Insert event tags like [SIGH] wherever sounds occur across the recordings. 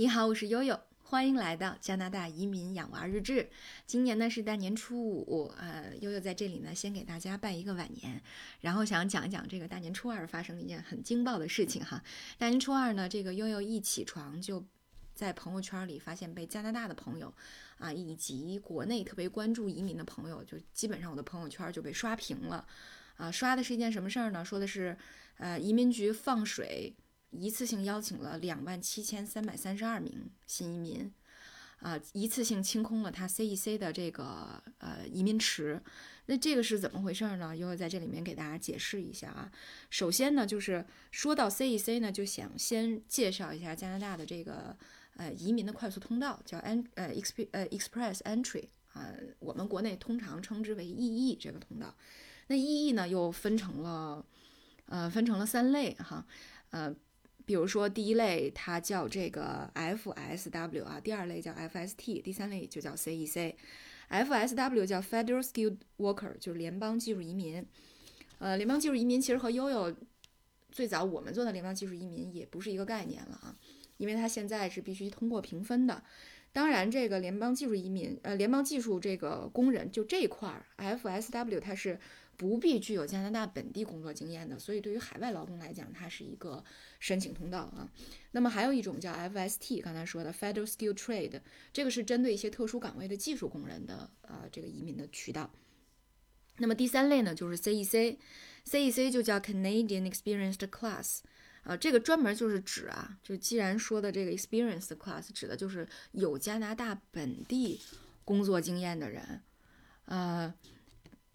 你好，我是悠悠，欢迎来到加拿大移民养娃日志。今年呢是大年初五，呃，悠悠在这里呢先给大家拜一个晚年，然后想讲一讲这个大年初二发生的一件很惊爆的事情哈。大年初二呢，这个悠悠一起床就在朋友圈里发现被加拿大的朋友啊，以及国内特别关注移民的朋友，就基本上我的朋友圈就被刷屏了啊。刷的是一件什么事儿呢？说的是呃移民局放水。一次性邀请了两万七千三百三十二名新移民，啊，一次性清空了他 CEC 的这个呃移民池。那这个是怎么回事呢？悠悠在这里面给大家解释一下啊。首先呢，就是说到 CEC 呢，就想先介绍一下加拿大的这个呃移民的快速通道，叫 N 呃 Exp 呃 Express Entry 啊，我们国内通常称之为 EE 这个通道。那 EE 呢又分成了呃分成了三类哈，呃。比如说，第一类它叫这个 FSW 啊，第二类叫 FST，第三类就叫 CEC。FSW 叫 Federal Skilled Worker，就是联邦技术移民。呃，联邦技术移民其实和悠悠最早我们做的联邦技术移民也不是一个概念了啊，因为它现在是必须通过评分的。当然，这个联邦技术移民，呃，联邦技术这个工人就这块儿，FSW 它是。不必具有加拿大本地工作经验的，所以对于海外劳工来讲，它是一个申请通道啊。那么还有一种叫 FST，刚才说的 Federal Skill Trade，这个是针对一些特殊岗位的技术工人的呃这个移民的渠道。那么第三类呢，就是 CEC，CEC 就叫 Canadian Experienced Class，啊，这个专门就是指啊，就既然说的这个 Experienced Class，指的就是有加拿大本地工作经验的人，呃。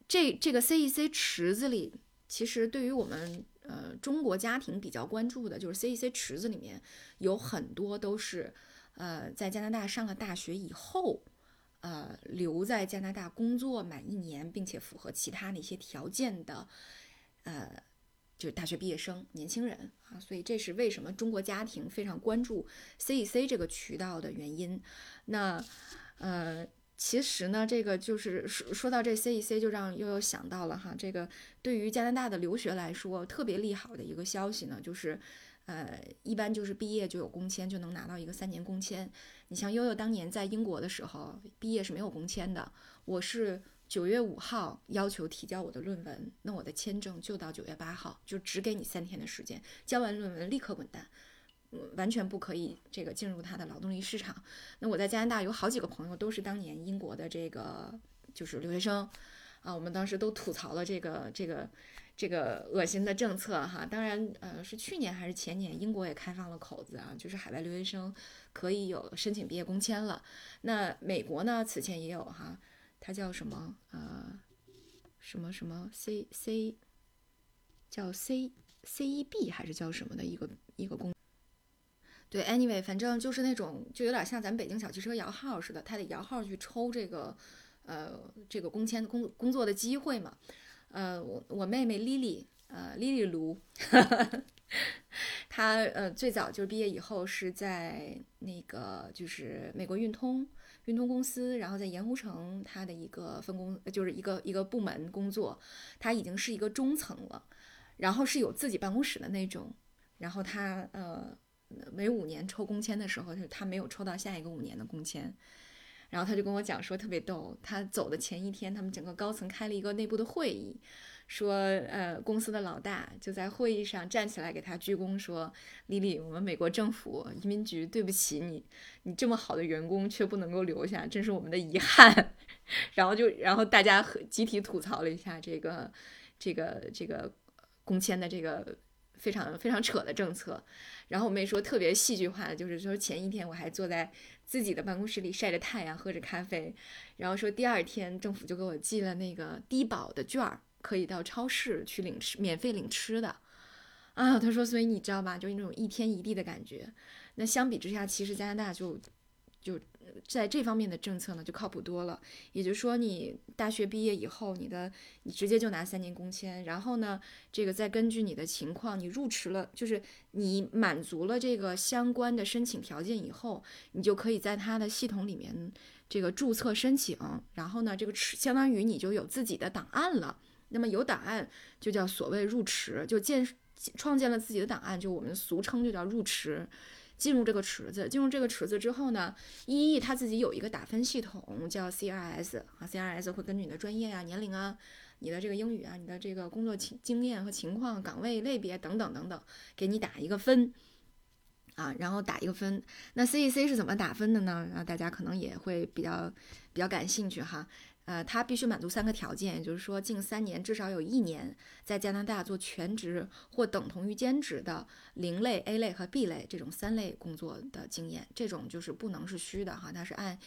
这这个 CEC 池子里，其实对于我们呃中国家庭比较关注的，就是 CEC 池子里面有很多都是呃在加拿大上了大学以后，呃留在加拿大工作满一年，并且符合其他那些条件的，呃就是大学毕业生年轻人啊，所以这是为什么中国家庭非常关注 CEC 这个渠道的原因。那呃。其实呢，这个就是说说到这 CEC，就让悠悠想到了哈，这个对于加拿大的留学来说特别利好的一个消息呢，就是，呃，一般就是毕业就有工签，就能拿到一个三年工签。你像悠悠当年在英国的时候，毕业是没有工签的。我是九月五号要求提交我的论文，那我的签证就到九月八号，就只给你三天的时间，交完论文立刻滚蛋。完全不可以这个进入他的劳动力市场。那我在加拿大有好几个朋友都是当年英国的这个就是留学生啊，我们当时都吐槽了这个这个这个恶心的政策哈。当然呃是去年还是前年，英国也开放了口子啊，就是海外留学生可以有申请毕业工签了。那美国呢此前也有哈，它叫什么呃什么什么 C C 叫 C C E B 还是叫什么的一个一个工。对，anyway，反正就是那种，就有点像咱们北京小汽车摇号似的，他得摇号去抽这个，呃，这个工签工工作的机会嘛。呃，我我妹妹 Lily，呃，Lily 卢，[LAUGHS] 她呃最早就是毕业以后是在那个就是美国运通运通公司，然后在盐湖城她的一个分工就是一个一个部门工作，她已经是一个中层了，然后是有自己办公室的那种，然后她呃。每五年抽工签的时候，就是他没有抽到下一个五年的工签，然后他就跟我讲说特别逗，他走的前一天，他们整个高层开了一个内部的会议，说呃公司的老大就在会议上站起来给他鞠躬说，丽丽，我们美国政府移民局对不起你，你这么好的员工却不能够留下，真是我们的遗憾。然后就然后大家集体吐槽了一下这个这个这个工签的这个。非常非常扯的政策，然后我妹说特别戏剧化的，就是说前一天我还坐在自己的办公室里晒着太阳，喝着咖啡，然后说第二天政府就给我寄了那个低保的券儿，可以到超市去领吃，免费领吃的，啊，他说，所以你知道吧，就是那种一天一地的感觉。那相比之下，其实加拿大就就。在这方面的政策呢，就靠谱多了。也就是说，你大学毕业以后，你的你直接就拿三年工签，然后呢，这个再根据你的情况，你入职了，就是你满足了这个相关的申请条件以后，你就可以在他的系统里面这个注册申请，然后呢，这个池相当于你就有自己的档案了。那么有档案就叫所谓入池，就建创建了自己的档案，就我们俗称就叫入池。进入这个池子。进入这个池子之后呢，EE 它自己有一个打分系统叫 CRS 啊，CRS 会根据你的专业啊、年龄啊、你的这个英语啊、你的这个工作经经验和情况、岗位类别等等等等，给你打一个分。啊，然后打一个分。那 CEC 是怎么打分的呢？啊，大家可能也会比较比较感兴趣哈。呃，它必须满足三个条件，也就是说，近三年至少有一年在加拿大做全职或等同于兼职的零类、A 类和 B 类这种三类工作的经验，这种就是不能是虚的哈，它是按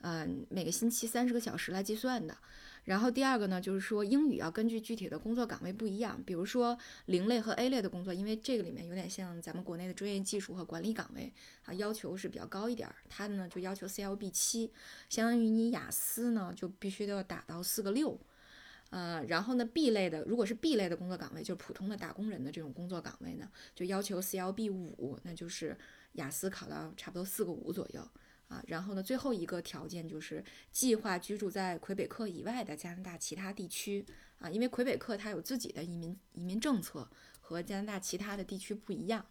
呃每个星期三十个小时来计算的。然后第二个呢，就是说英语要根据具体的工作岗位不一样，比如说零类和 A 类的工作，因为这个里面有点像咱们国内的专业技术和管理岗位啊，要求是比较高一点。它呢就要求 CLB 七，相当于你雅思呢就必须都要打到四个六，呃，然后呢 B 类的，如果是 B 类的工作岗位，就是普通的打工人的这种工作岗位呢，就要求 CLB 五，那就是雅思考到差不多四个五左右。啊，然后呢，最后一个条件就是计划居住在魁北克以外的加拿大其他地区啊，因为魁北克它有自己的移民移民政策，和加拿大其他的地区不一样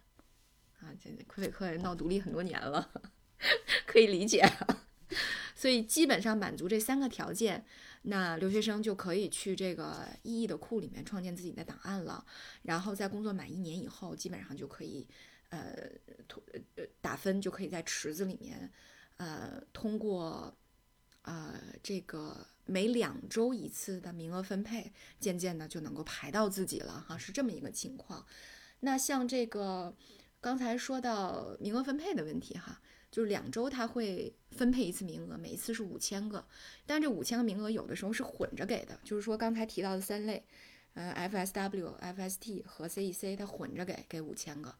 啊。这魁北克人闹独立很多年了，[LAUGHS] 可以理解。所以基本上满足这三个条件，那留学生就可以去这个 EE 的库里面创建自己的档案了。然后在工作满一年以后，基本上就可以呃，呃打分就可以在池子里面。呃，通过呃这个每两周一次的名额分配，渐渐的就能够排到自己了哈，是这么一个情况。那像这个刚才说到名额分配的问题哈，就是两周他会分配一次名额，每一次是五千个，但这五千个名额有的时候是混着给的，就是说刚才提到的三类，呃，FSW、FST 和 CEC，它混着给，给五千个。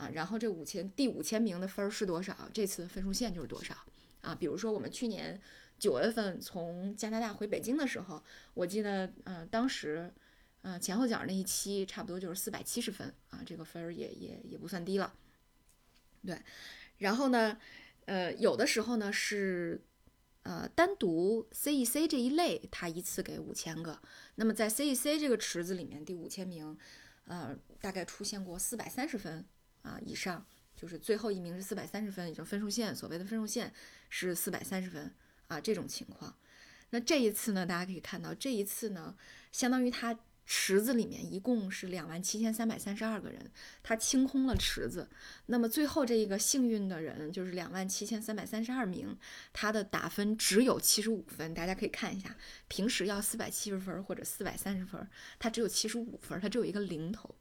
啊，然后这五千第五千名的分儿是多少？这次分数线就是多少啊？比如说我们去年九月份从加拿大回北京的时候，我记得，嗯，当时，嗯，前后脚那一期差不多就是四百七十分啊，这个分儿也也也不算低了。对，然后呢，呃，有的时候呢是，呃，单独 CEC 这一类，它一次给五千个。那么在 CEC 这个池子里面，第五千名，呃，大概出现过四百三十分。啊，以上就是最后一名是四百三十分，也就分数线，所谓的分数线是四百三十分啊，这种情况。那这一次呢，大家可以看到，这一次呢，相当于它池子里面一共是两万七千三百三十二个人，它清空了池子。那么最后这一个幸运的人就是两万七千三百三十二名，他的打分只有七十五分。大家可以看一下，平时要四百七十分或者四百三十分，他只有七十五分，他只有一个零头。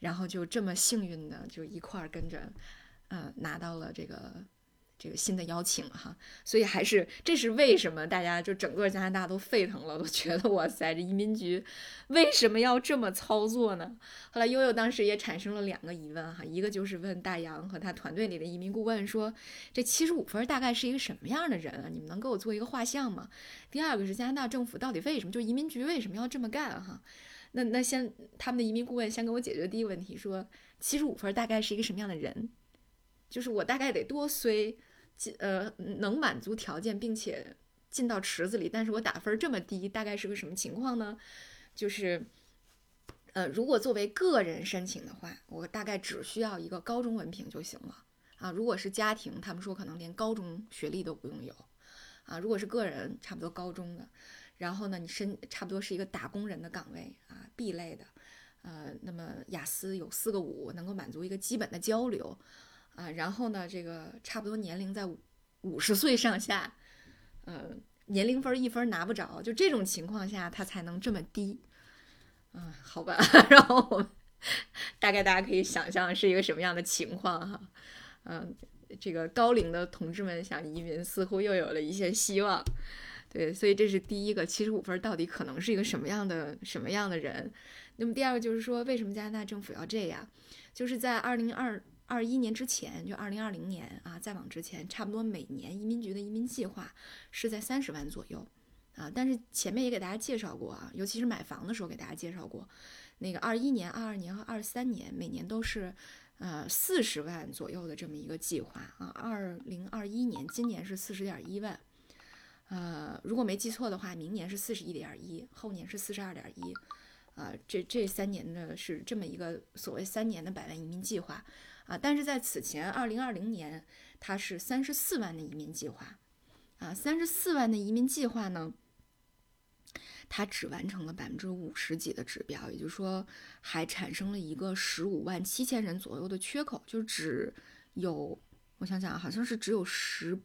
然后就这么幸运的就一块儿跟着，呃，拿到了这个这个新的邀请哈，所以还是这是为什么大家就整个加拿大都沸腾了，都觉得哇塞，这移民局为什么要这么操作呢？后来悠悠当时也产生了两个疑问哈，一个就是问大洋和他团队里的移民顾问说，这七十五分大概是一个什么样的人啊？你们能给我做一个画像吗？第二个是加拿大政府到底为什么就移民局为什么要这么干哈？那那先，他们的移民顾问先给我解决第一个问题，说七十五分大概是一个什么样的人？就是我大概得多衰，进呃能满足条件并且进到池子里，但是我打分这么低，大概是个什么情况呢？就是呃，如果作为个人申请的话，我大概只需要一个高中文凭就行了啊。如果是家庭，他们说可能连高中学历都不用有啊。如果是个人，差不多高中的。然后呢，你申差不多是一个打工人的岗位啊，B 类的，呃，那么雅思有四个五，能够满足一个基本的交流，啊，然后呢，这个差不多年龄在五五十岁上下，呃，年龄分一分拿不着，就这种情况下，他才能这么低，嗯，好吧，[LAUGHS] 然后我大概大家可以想象是一个什么样的情况哈，嗯，这个高龄的同志们想移民，似乎又有了一些希望。对，所以这是第一个，七十五分到底可能是一个什么样的什么样的人？那么第二个就是说，为什么加拿大政府要这样？就是在二零二二一年之前，就二零二零年啊，再往之前，差不多每年移民局的移民计划是在三十万左右啊。但是前面也给大家介绍过啊，尤其是买房的时候给大家介绍过，那个二一年、二二年和二三年每年都是呃四十万左右的这么一个计划啊。二零二一年今年是四十点一万。呃，如果没记错的话，明年是四十一点一，后年是四十二点一，啊，这这三年呢是这么一个所谓三年的百万移民计划，啊，但是在此前二零二零年，它是三十四万的移民计划，啊，三十四万的移民计划呢，它只完成了百分之五十几的指标，也就是说，还产生了一个十五万七千人左右的缺口，就只有，我想想啊，好像是只有十。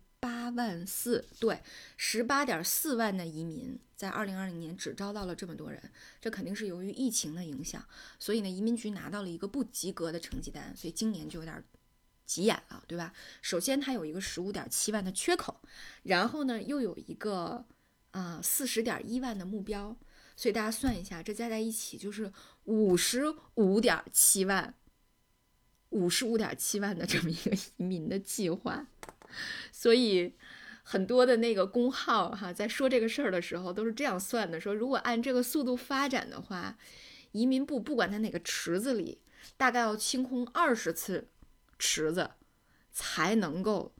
万四，对，十八点四万的移民在二零二零年只招到了这么多人，这肯定是由于疫情的影响，所以呢，移民局拿到了一个不及格的成绩单，所以今年就有点急眼了，对吧？首先它有一个十五点七万的缺口，然后呢又有一个啊四十点一万的目标，所以大家算一下，这加在一起就是五十五点七万，五十五点七万的这么一个移民的计划。[LAUGHS] 所以，很多的那个公号哈，在说这个事儿的时候，都是这样算的：说如果按这个速度发展的话，移民部不管在哪个池子里，大概要清空二十次池子，才能够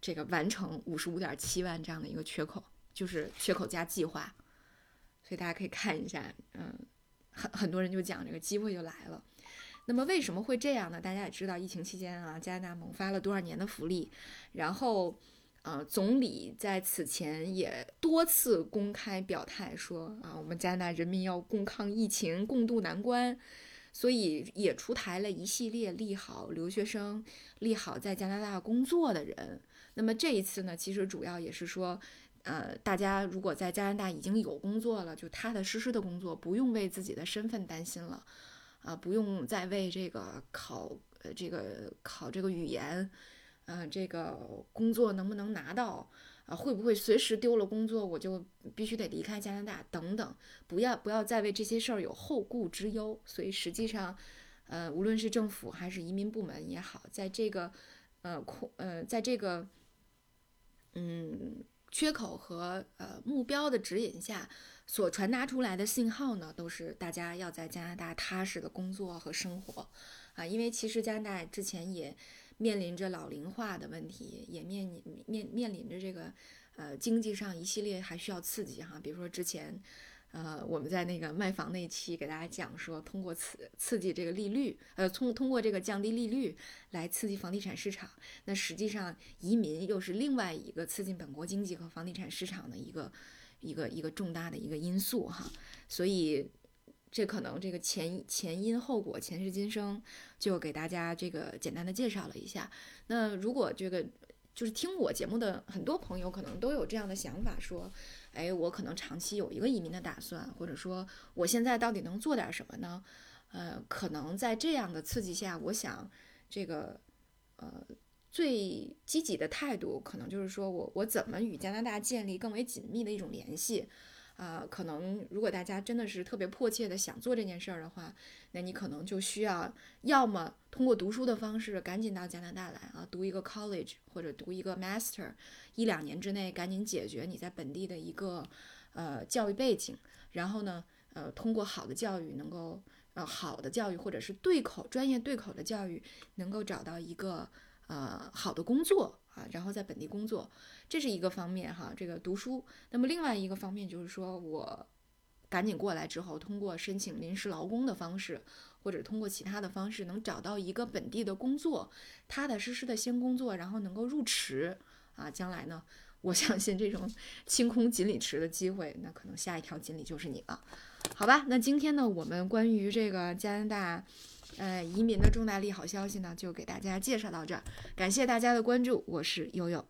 这个完成五十五点七万这样的一个缺口，就是缺口加计划。所以大家可以看一下，嗯，很很多人就讲这个机会就来了。那么为什么会这样呢？大家也知道，疫情期间啊，加拿大猛发了多少年的福利，然后，呃，总理在此前也多次公开表态说啊，我们加拿大人民要共抗疫情，共度难关，所以也出台了一系列利好留学生、利好在加拿大工作的人。那么这一次呢，其实主要也是说，呃，大家如果在加拿大已经有工作了，就踏踏实实的工作，不用为自己的身份担心了。啊，不用再为这个考呃这个考这个语言，嗯，这个工作能不能拿到啊？会不会随时丢了工作我就必须得离开加拿大等等？不要不要再为这些事儿有后顾之忧。所以实际上，呃，无论是政府还是移民部门也好，在这个呃空呃在这个嗯缺口和呃目标的指引下。所传达出来的信号呢，都是大家要在加拿大踏实的工作和生活，啊，因为其实加拿大之前也面临着老龄化的问题，也面临面面临着这个呃经济上一系列还需要刺激哈，比如说之前呃我们在那个卖房那期给大家讲说，通过刺刺激这个利率，呃通通过这个降低利率来刺激房地产市场，那实际上移民又是另外一个刺激本国经济和房地产市场的一个。一个一个重大的一个因素哈，所以这可能这个前前因后果前世今生就给大家这个简单的介绍了一下。那如果这个就是听我节目的很多朋友可能都有这样的想法，说，哎，我可能长期有一个移民的打算，或者说我现在到底能做点什么呢？呃，可能在这样的刺激下，我想这个呃。最积极的态度，可能就是说我我怎么与加拿大建立更为紧密的一种联系，啊，可能如果大家真的是特别迫切的想做这件事儿的话，那你可能就需要要么通过读书的方式赶紧到加拿大来啊，读一个 college 或者读一个 master，一两年之内赶紧解决你在本地的一个呃教育背景，然后呢，呃，通过好的教育能够呃好的教育或者是对口专业对口的教育，能够找到一个。呃，好的工作啊，然后在本地工作，这是一个方面哈。这个读书，那么另外一个方面就是说我赶紧过来之后，通过申请临时劳工的方式，或者通过其他的方式，能找到一个本地的工作，踏踏实实的先工作，然后能够入池啊。将来呢，我相信这种 [LAUGHS] 清空锦鲤池的机会，那可能下一条锦鲤就是你了，好吧？那今天呢，我们关于这个加拿大。呃，移民的重大利好消息呢，就给大家介绍到这儿，感谢大家的关注，我是悠悠。